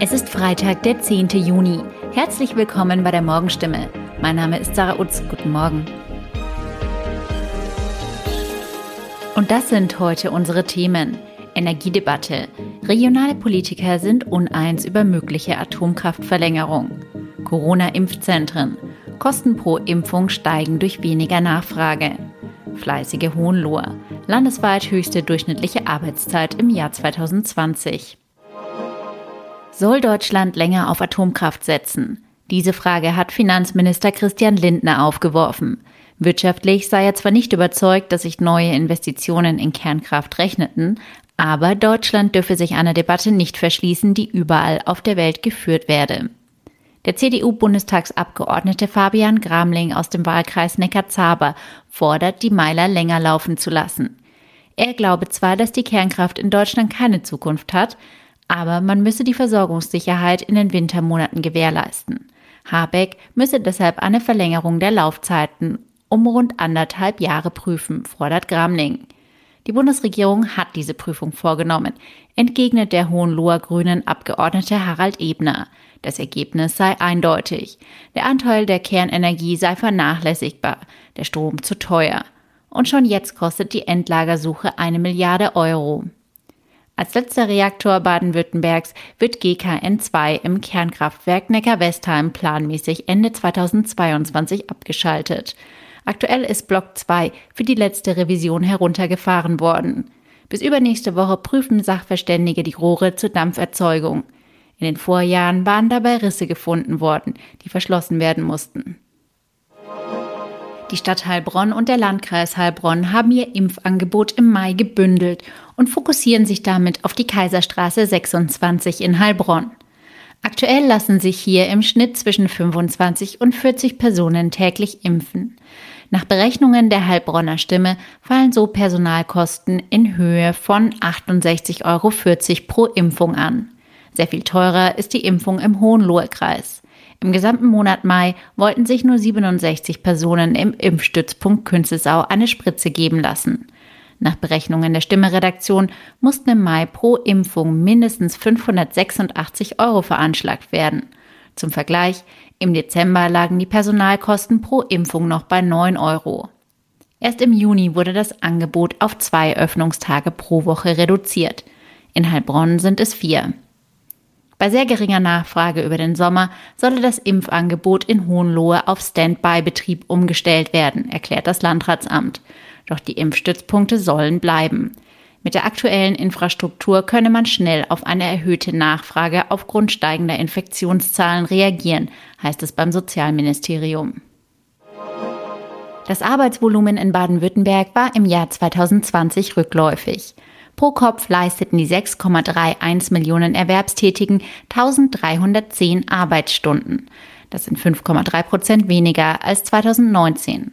Es ist Freitag, der 10. Juni. Herzlich willkommen bei der Morgenstimme. Mein Name ist Sarah Utz. Guten Morgen. Und das sind heute unsere Themen. Energiedebatte. Regionale Politiker sind uneins über mögliche Atomkraftverlängerung. Corona-Impfzentren. Kosten pro Impfung steigen durch weniger Nachfrage. Fleißige Hohenlohe. Landesweit höchste durchschnittliche Arbeitszeit im Jahr 2020. Soll Deutschland länger auf Atomkraft setzen? Diese Frage hat Finanzminister Christian Lindner aufgeworfen. Wirtschaftlich sei er zwar nicht überzeugt, dass sich neue Investitionen in Kernkraft rechneten, aber Deutschland dürfe sich einer Debatte nicht verschließen, die überall auf der Welt geführt werde. Der CDU-Bundestagsabgeordnete Fabian Gramling aus dem Wahlkreis Neckar-Zaber fordert, die Meiler länger laufen zu lassen. Er glaube zwar, dass die Kernkraft in Deutschland keine Zukunft hat, aber man müsse die Versorgungssicherheit in den Wintermonaten gewährleisten. Habeck müsse deshalb eine Verlängerung der Laufzeiten um rund anderthalb Jahre prüfen, fordert Gramling. Die Bundesregierung hat diese Prüfung vorgenommen, entgegnet der Hohenloher Grünen Abgeordnete Harald Ebner. Das Ergebnis sei eindeutig. Der Anteil der Kernenergie sei vernachlässigbar, der Strom zu teuer. Und schon jetzt kostet die Endlagersuche eine Milliarde Euro. Als letzter Reaktor Baden-Württembergs wird GKN 2 im Kernkraftwerk Neckar-Westheim planmäßig Ende 2022 abgeschaltet. Aktuell ist Block 2 für die letzte Revision heruntergefahren worden. Bis übernächste Woche prüfen Sachverständige die Rohre zur Dampferzeugung. In den Vorjahren waren dabei Risse gefunden worden, die verschlossen werden mussten. Die Stadt Heilbronn und der Landkreis Heilbronn haben ihr Impfangebot im Mai gebündelt und fokussieren sich damit auf die Kaiserstraße 26 in Heilbronn. Aktuell lassen sich hier im Schnitt zwischen 25 und 40 Personen täglich impfen. Nach Berechnungen der Heilbronner Stimme fallen so Personalkosten in Höhe von 68,40 Euro pro Impfung an. Sehr viel teurer ist die Impfung im Hohenlohe-Kreis. Im gesamten Monat Mai wollten sich nur 67 Personen im Impfstützpunkt Künzelsau eine Spritze geben lassen. Nach Berechnungen der Stimme-Redaktion mussten im Mai pro Impfung mindestens 586 Euro veranschlagt werden. Zum Vergleich, im Dezember lagen die Personalkosten pro Impfung noch bei 9 Euro. Erst im Juni wurde das Angebot auf zwei Öffnungstage pro Woche reduziert. In Heilbronn sind es vier. Bei sehr geringer Nachfrage über den Sommer solle das Impfangebot in Hohenlohe auf Standby-Betrieb umgestellt werden, erklärt das Landratsamt. Doch die Impfstützpunkte sollen bleiben. Mit der aktuellen Infrastruktur könne man schnell auf eine erhöhte Nachfrage aufgrund steigender Infektionszahlen reagieren, heißt es beim Sozialministerium. Das Arbeitsvolumen in Baden-Württemberg war im Jahr 2020 rückläufig. Pro Kopf leisteten die 6,31 Millionen Erwerbstätigen 1310 Arbeitsstunden. Das sind 5,3 Prozent weniger als 2019.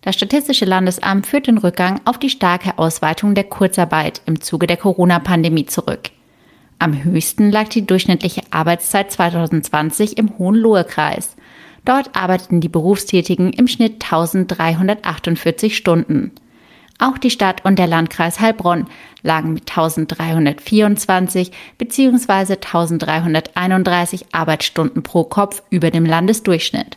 Das Statistische Landesamt führt den Rückgang auf die starke Ausweitung der Kurzarbeit im Zuge der Corona-Pandemie zurück. Am höchsten lag die durchschnittliche Arbeitszeit 2020 im Hohenlohe-Kreis. Dort arbeiteten die Berufstätigen im Schnitt 1348 Stunden. Auch die Stadt und der Landkreis Heilbronn lagen mit 1324 bzw. 1331 Arbeitsstunden pro Kopf über dem Landesdurchschnitt.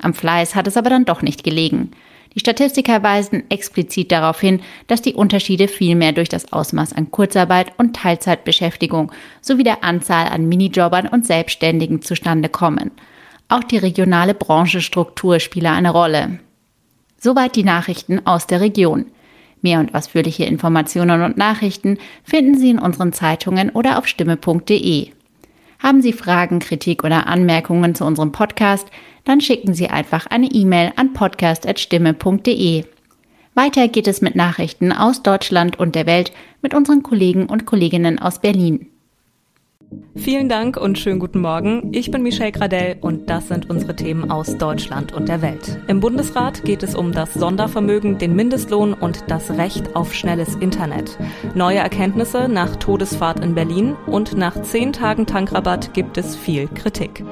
Am Fleiß hat es aber dann doch nicht gelegen. Die Statistiker weisen explizit darauf hin, dass die Unterschiede vielmehr durch das Ausmaß an Kurzarbeit und Teilzeitbeschäftigung sowie der Anzahl an Minijobbern und Selbstständigen zustande kommen. Auch die regionale Branchenstruktur spiele eine Rolle. Soweit die Nachrichten aus der Region. Mehr und ausführliche Informationen und Nachrichten finden Sie in unseren Zeitungen oder auf stimme.de. Haben Sie Fragen, Kritik oder Anmerkungen zu unserem Podcast? Dann schicken Sie einfach eine E-Mail an podcast.stimme.de. Weiter geht es mit Nachrichten aus Deutschland und der Welt mit unseren Kollegen und Kolleginnen aus Berlin. Vielen Dank und schönen guten Morgen. Ich bin Michelle Gradell und das sind unsere Themen aus Deutschland und der Welt. Im Bundesrat geht es um das Sondervermögen, den Mindestlohn und das Recht auf schnelles Internet. Neue Erkenntnisse nach Todesfahrt in Berlin und nach zehn Tagen Tankrabatt gibt es viel Kritik.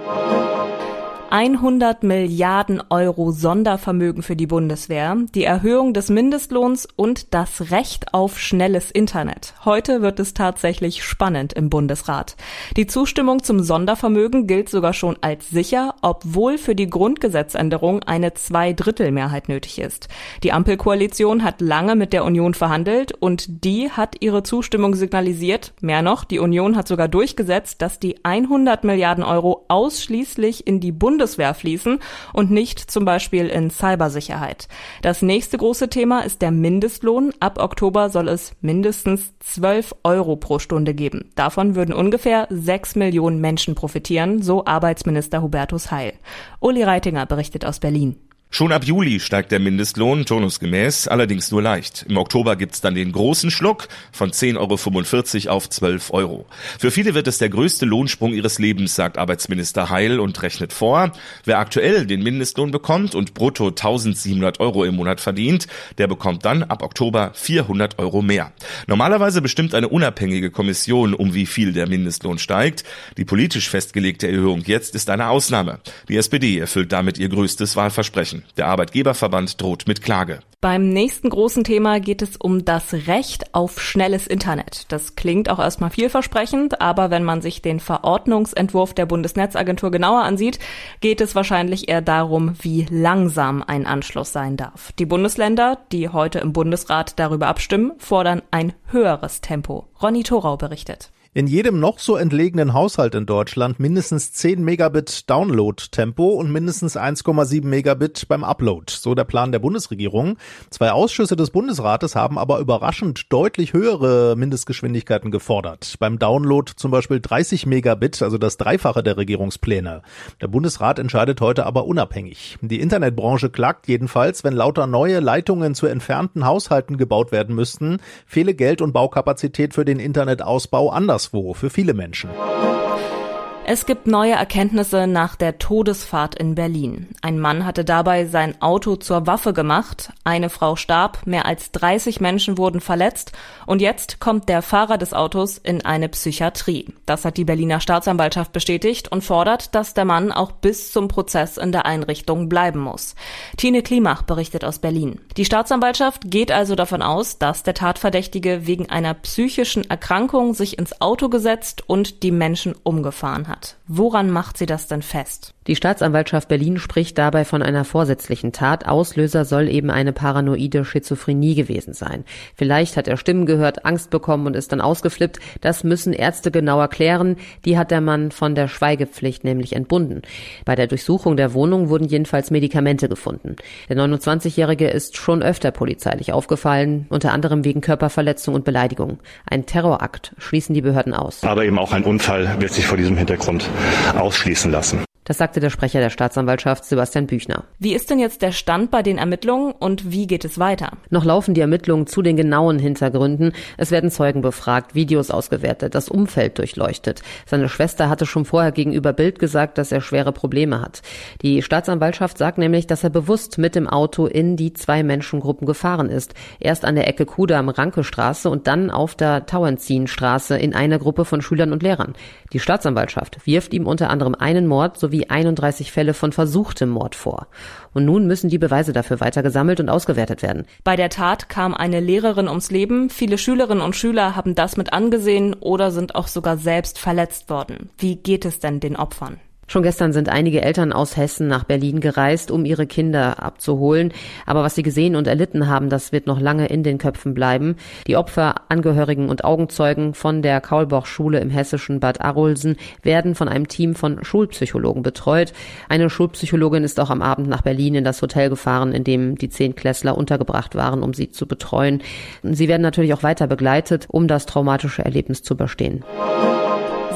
100 Milliarden Euro Sondervermögen für die Bundeswehr, die Erhöhung des Mindestlohns und das Recht auf schnelles Internet. Heute wird es tatsächlich spannend im Bundesrat. Die Zustimmung zum Sondervermögen gilt sogar schon als sicher, obwohl für die Grundgesetzänderung eine Zweidrittelmehrheit nötig ist. Die Ampelkoalition hat lange mit der Union verhandelt und die hat ihre Zustimmung signalisiert. Mehr noch, die Union hat sogar durchgesetzt, dass die 100 Milliarden Euro ausschließlich in die Bundeswehr Bundeswehr fließen und nicht zum Beispiel in Cybersicherheit. Das nächste große Thema ist der Mindestlohn. Ab Oktober soll es mindestens 12 Euro pro Stunde geben. Davon würden ungefähr 6 Millionen Menschen profitieren, so Arbeitsminister Hubertus Heil. Uli Reitinger berichtet aus Berlin. Schon ab Juli steigt der Mindestlohn turnusgemäß, allerdings nur leicht. Im Oktober gibt's dann den großen Schluck von 10,45 Euro auf 12 Euro. Für viele wird es der größte Lohnsprung ihres Lebens, sagt Arbeitsminister Heil und rechnet vor. Wer aktuell den Mindestlohn bekommt und brutto 1700 Euro im Monat verdient, der bekommt dann ab Oktober 400 Euro mehr. Normalerweise bestimmt eine unabhängige Kommission, um wie viel der Mindestlohn steigt. Die politisch festgelegte Erhöhung jetzt ist eine Ausnahme. Die SPD erfüllt damit ihr größtes Wahlversprechen. Der Arbeitgeberverband droht mit Klage. Beim nächsten großen Thema geht es um das Recht auf schnelles Internet. Das klingt auch erstmal vielversprechend, aber wenn man sich den Verordnungsentwurf der Bundesnetzagentur genauer ansieht, geht es wahrscheinlich eher darum, wie langsam ein Anschluss sein darf. Die Bundesländer, die heute im Bundesrat darüber abstimmen, fordern ein höheres Tempo. Ronny Thorau berichtet in jedem noch so entlegenen Haushalt in Deutschland mindestens 10 Megabit Download-Tempo und mindestens 1,7 Megabit beim Upload. So der Plan der Bundesregierung. Zwei Ausschüsse des Bundesrates haben aber überraschend deutlich höhere Mindestgeschwindigkeiten gefordert. Beim Download zum Beispiel 30 Megabit, also das Dreifache der Regierungspläne. Der Bundesrat entscheidet heute aber unabhängig. Die Internetbranche klagt jedenfalls, wenn lauter neue Leitungen zu entfernten Haushalten gebaut werden müssten, fehle Geld und Baukapazität für den Internetausbau anders anderswo für viele Menschen. Es gibt neue Erkenntnisse nach der Todesfahrt in Berlin. Ein Mann hatte dabei sein Auto zur Waffe gemacht, eine Frau starb, mehr als 30 Menschen wurden verletzt und jetzt kommt der Fahrer des Autos in eine Psychiatrie. Das hat die Berliner Staatsanwaltschaft bestätigt und fordert, dass der Mann auch bis zum Prozess in der Einrichtung bleiben muss. Tine Klimach berichtet aus Berlin. Die Staatsanwaltschaft geht also davon aus, dass der Tatverdächtige wegen einer psychischen Erkrankung sich ins Auto gesetzt und die Menschen umgefahren hat hat. Woran macht sie das denn fest? Die Staatsanwaltschaft Berlin spricht dabei von einer vorsätzlichen Tat. Auslöser soll eben eine paranoide Schizophrenie gewesen sein. Vielleicht hat er Stimmen gehört, Angst bekommen und ist dann ausgeflippt. Das müssen Ärzte genau erklären. Die hat der Mann von der Schweigepflicht nämlich entbunden. Bei der Durchsuchung der Wohnung wurden jedenfalls Medikamente gefunden. Der 29-Jährige ist schon öfter polizeilich aufgefallen, unter anderem wegen Körperverletzung und Beleidigung. Ein Terrorakt schließen die Behörden aus. Aber eben auch ein Unfall wird sich vor diesem Hintergrund ausschließen lassen. Das sagte der Sprecher der Staatsanwaltschaft Sebastian Büchner. Wie ist denn jetzt der Stand bei den Ermittlungen und wie geht es weiter? Noch laufen die Ermittlungen zu den genauen Hintergründen. Es werden Zeugen befragt, Videos ausgewertet, das Umfeld durchleuchtet. Seine Schwester hatte schon vorher gegenüber Bild gesagt, dass er schwere Probleme hat. Die Staatsanwaltschaft sagt nämlich, dass er bewusst mit dem Auto in die zwei Menschengruppen gefahren ist. Erst an der Ecke Kudam Ranke Straße und dann auf der Tauentzienstraße in einer Gruppe von Schülern und Lehrern. Die Staatsanwaltschaft wirft ihm unter anderem einen Mord sowie sowie 31 Fälle von versuchtem Mord vor. Und nun müssen die Beweise dafür weiter gesammelt und ausgewertet werden. Bei der Tat kam eine Lehrerin ums Leben. Viele Schülerinnen und Schüler haben das mit angesehen oder sind auch sogar selbst verletzt worden. Wie geht es denn den Opfern? Schon gestern sind einige Eltern aus Hessen nach Berlin gereist, um ihre Kinder abzuholen. Aber was sie gesehen und erlitten haben, das wird noch lange in den Köpfen bleiben. Die Opfer, Angehörigen und Augenzeugen von der Kaulboch-Schule im hessischen Bad Arolsen werden von einem Team von Schulpsychologen betreut. Eine Schulpsychologin ist auch am Abend nach Berlin in das Hotel gefahren, in dem die zehn Klässler untergebracht waren, um sie zu betreuen. Sie werden natürlich auch weiter begleitet, um das traumatische Erlebnis zu überstehen.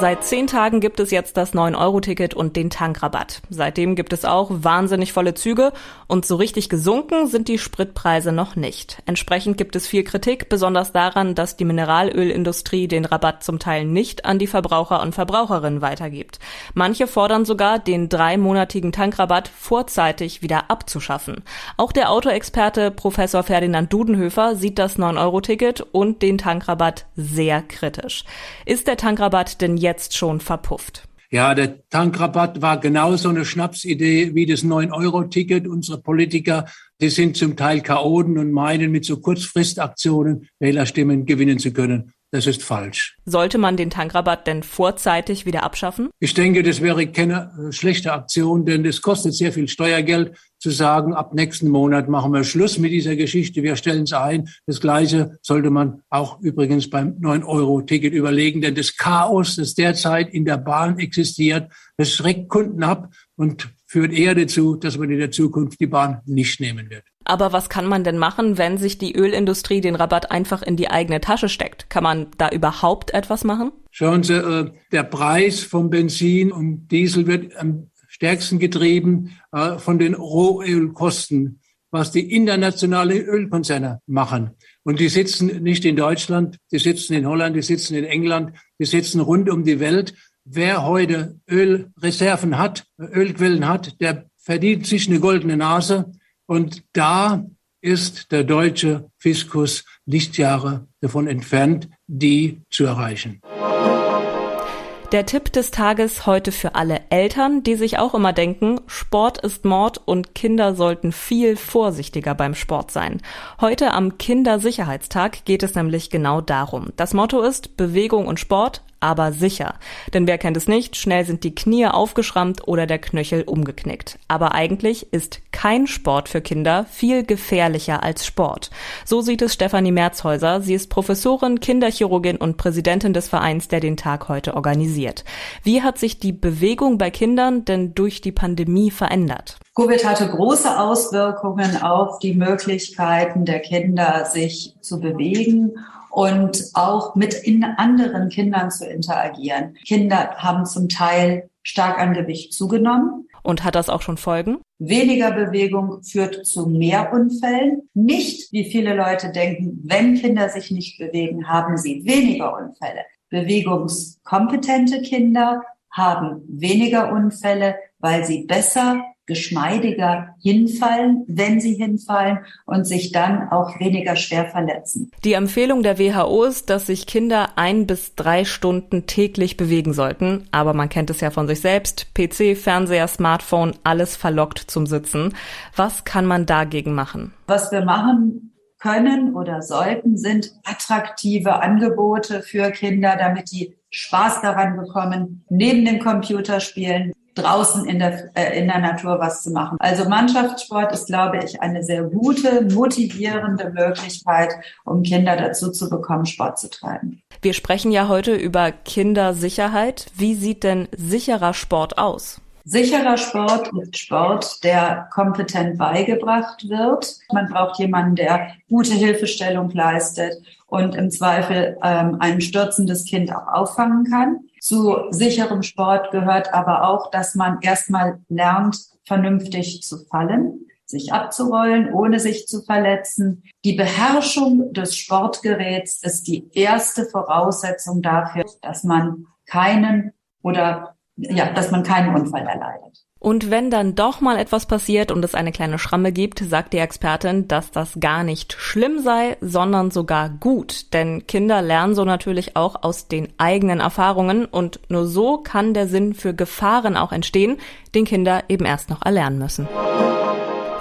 Seit zehn Tagen gibt es jetzt das 9-Euro-Ticket und den Tankrabatt. Seitdem gibt es auch wahnsinnig volle Züge und so richtig gesunken sind die Spritpreise noch nicht. Entsprechend gibt es viel Kritik, besonders daran, dass die Mineralölindustrie den Rabatt zum Teil nicht an die Verbraucher und Verbraucherinnen weitergibt. Manche fordern sogar, den dreimonatigen Tankrabatt vorzeitig wieder abzuschaffen. Auch der Autoexperte Professor Ferdinand Dudenhöfer sieht das 9-Euro-Ticket und den Tankrabatt sehr kritisch. Ist der Tankrabatt denn jetzt schon verpufft. Ja, der Tankrabatt war genauso eine Schnapsidee wie das 9-Euro-Ticket. Unsere Politiker, die sind zum Teil Chaoten und meinen, mit so Kurzfristaktionen Wählerstimmen gewinnen zu können. Das ist falsch. Sollte man den Tankrabatt denn vorzeitig wieder abschaffen? Ich denke, das wäre keine äh, schlechte Aktion, denn es kostet sehr viel Steuergeld zu sagen, ab nächsten Monat machen wir Schluss mit dieser Geschichte, wir stellen es ein. Das Gleiche sollte man auch übrigens beim 9-Euro-Ticket überlegen, denn das Chaos, das derzeit in der Bahn existiert, das schreckt Kunden ab und führt eher dazu, dass man in der Zukunft die Bahn nicht nehmen wird. Aber was kann man denn machen, wenn sich die Ölindustrie den Rabatt einfach in die eigene Tasche steckt? Kann man da überhaupt etwas machen? Schauen Sie, äh, der Preis von Benzin und Diesel wird am stärksten getrieben äh, von den Rohölkosten, was die internationalen Ölkonzerne machen. Und die sitzen nicht in Deutschland, die sitzen in Holland, die sitzen in England, die sitzen rund um die Welt. Wer heute Ölreserven hat, Ölquellen hat, der verdient sich eine goldene Nase. Und da ist der deutsche Fiskus Lichtjahre davon entfernt, die zu erreichen. Der Tipp des Tages heute für alle Eltern, die sich auch immer denken, Sport ist Mord und Kinder sollten viel vorsichtiger beim Sport sein. Heute am Kindersicherheitstag geht es nämlich genau darum. Das Motto ist Bewegung und Sport, aber sicher. Denn wer kennt es nicht, schnell sind die Knie aufgeschrammt oder der Knöchel umgeknickt. Aber eigentlich ist kein Sport für Kinder viel gefährlicher als Sport. So sieht es Stefanie Merzhäuser. Sie ist Professorin, Kinderchirurgin und Präsidentin des Vereins, der den Tag heute organisiert. Wie hat sich die Bewegung bei Kindern denn durch die Pandemie verändert? Covid hatte große Auswirkungen auf die Möglichkeiten der Kinder, sich zu bewegen und auch mit in anderen Kindern zu interagieren. Kinder haben zum Teil stark an Gewicht zugenommen. Und hat das auch schon Folgen? Weniger Bewegung führt zu mehr Unfällen. Nicht, wie viele Leute denken, wenn Kinder sich nicht bewegen, haben sie weniger Unfälle. Bewegungskompetente Kinder haben weniger Unfälle, weil sie besser geschmeidiger hinfallen, wenn sie hinfallen und sich dann auch weniger schwer verletzen. Die Empfehlung der WHO ist, dass sich Kinder ein bis drei Stunden täglich bewegen sollten. Aber man kennt es ja von sich selbst. PC, Fernseher, Smartphone, alles verlockt zum Sitzen. Was kann man dagegen machen? Was wir machen können oder sollten, sind attraktive Angebote für Kinder, damit die Spaß daran bekommen, neben dem Computerspielen draußen in der, äh, in der Natur was zu machen. Also Mannschaftssport ist, glaube ich, eine sehr gute, motivierende Möglichkeit, um Kinder dazu zu bekommen, Sport zu treiben. Wir sprechen ja heute über Kindersicherheit. Wie sieht denn sicherer Sport aus? Sicherer Sport ist Sport, der kompetent beigebracht wird. Man braucht jemanden, der gute Hilfestellung leistet und im Zweifel ähm, ein stürzendes Kind auch auffangen kann. Zu sicherem Sport gehört aber auch, dass man erstmal lernt, vernünftig zu fallen, sich abzurollen, ohne sich zu verletzen. Die Beherrschung des Sportgeräts ist die erste Voraussetzung dafür, dass man keinen oder ja, dass man keinen Unfall erleidet. Und wenn dann doch mal etwas passiert und es eine kleine Schramme gibt, sagt die Expertin, dass das gar nicht schlimm sei, sondern sogar gut. Denn Kinder lernen so natürlich auch aus den eigenen Erfahrungen und nur so kann der Sinn für Gefahren auch entstehen, den Kinder eben erst noch erlernen müssen.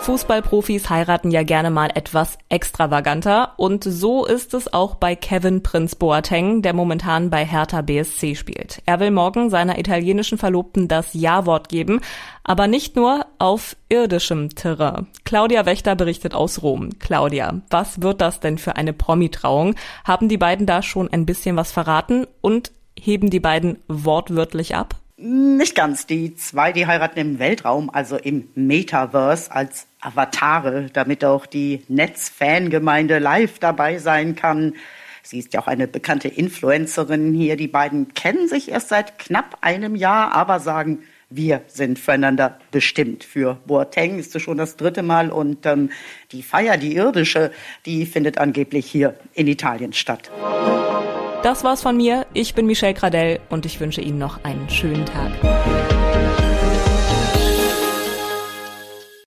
Fußballprofis heiraten ja gerne mal etwas extravaganter und so ist es auch bei Kevin Prinz Boateng, der momentan bei Hertha BSC spielt. Er will morgen seiner italienischen Verlobten das Ja-Wort geben, aber nicht nur auf irdischem Terrain. Claudia Wächter berichtet aus Rom. Claudia, was wird das denn für eine Promi-Trauung? Haben die beiden da schon ein bisschen was verraten und heben die beiden wortwörtlich ab? Nicht ganz. Die zwei, die heiraten im Weltraum, also im Metaverse als Avatare, damit auch die Netz-Fangemeinde live dabei sein kann. Sie ist ja auch eine bekannte Influencerin hier. Die beiden kennen sich erst seit knapp einem Jahr, aber sagen, wir sind füreinander bestimmt. Für Boateng ist es schon das dritte Mal und ähm, die Feier, die irdische, die findet angeblich hier in Italien statt. Das war's von mir. Ich bin Michelle Gradell und ich wünsche Ihnen noch einen schönen Tag.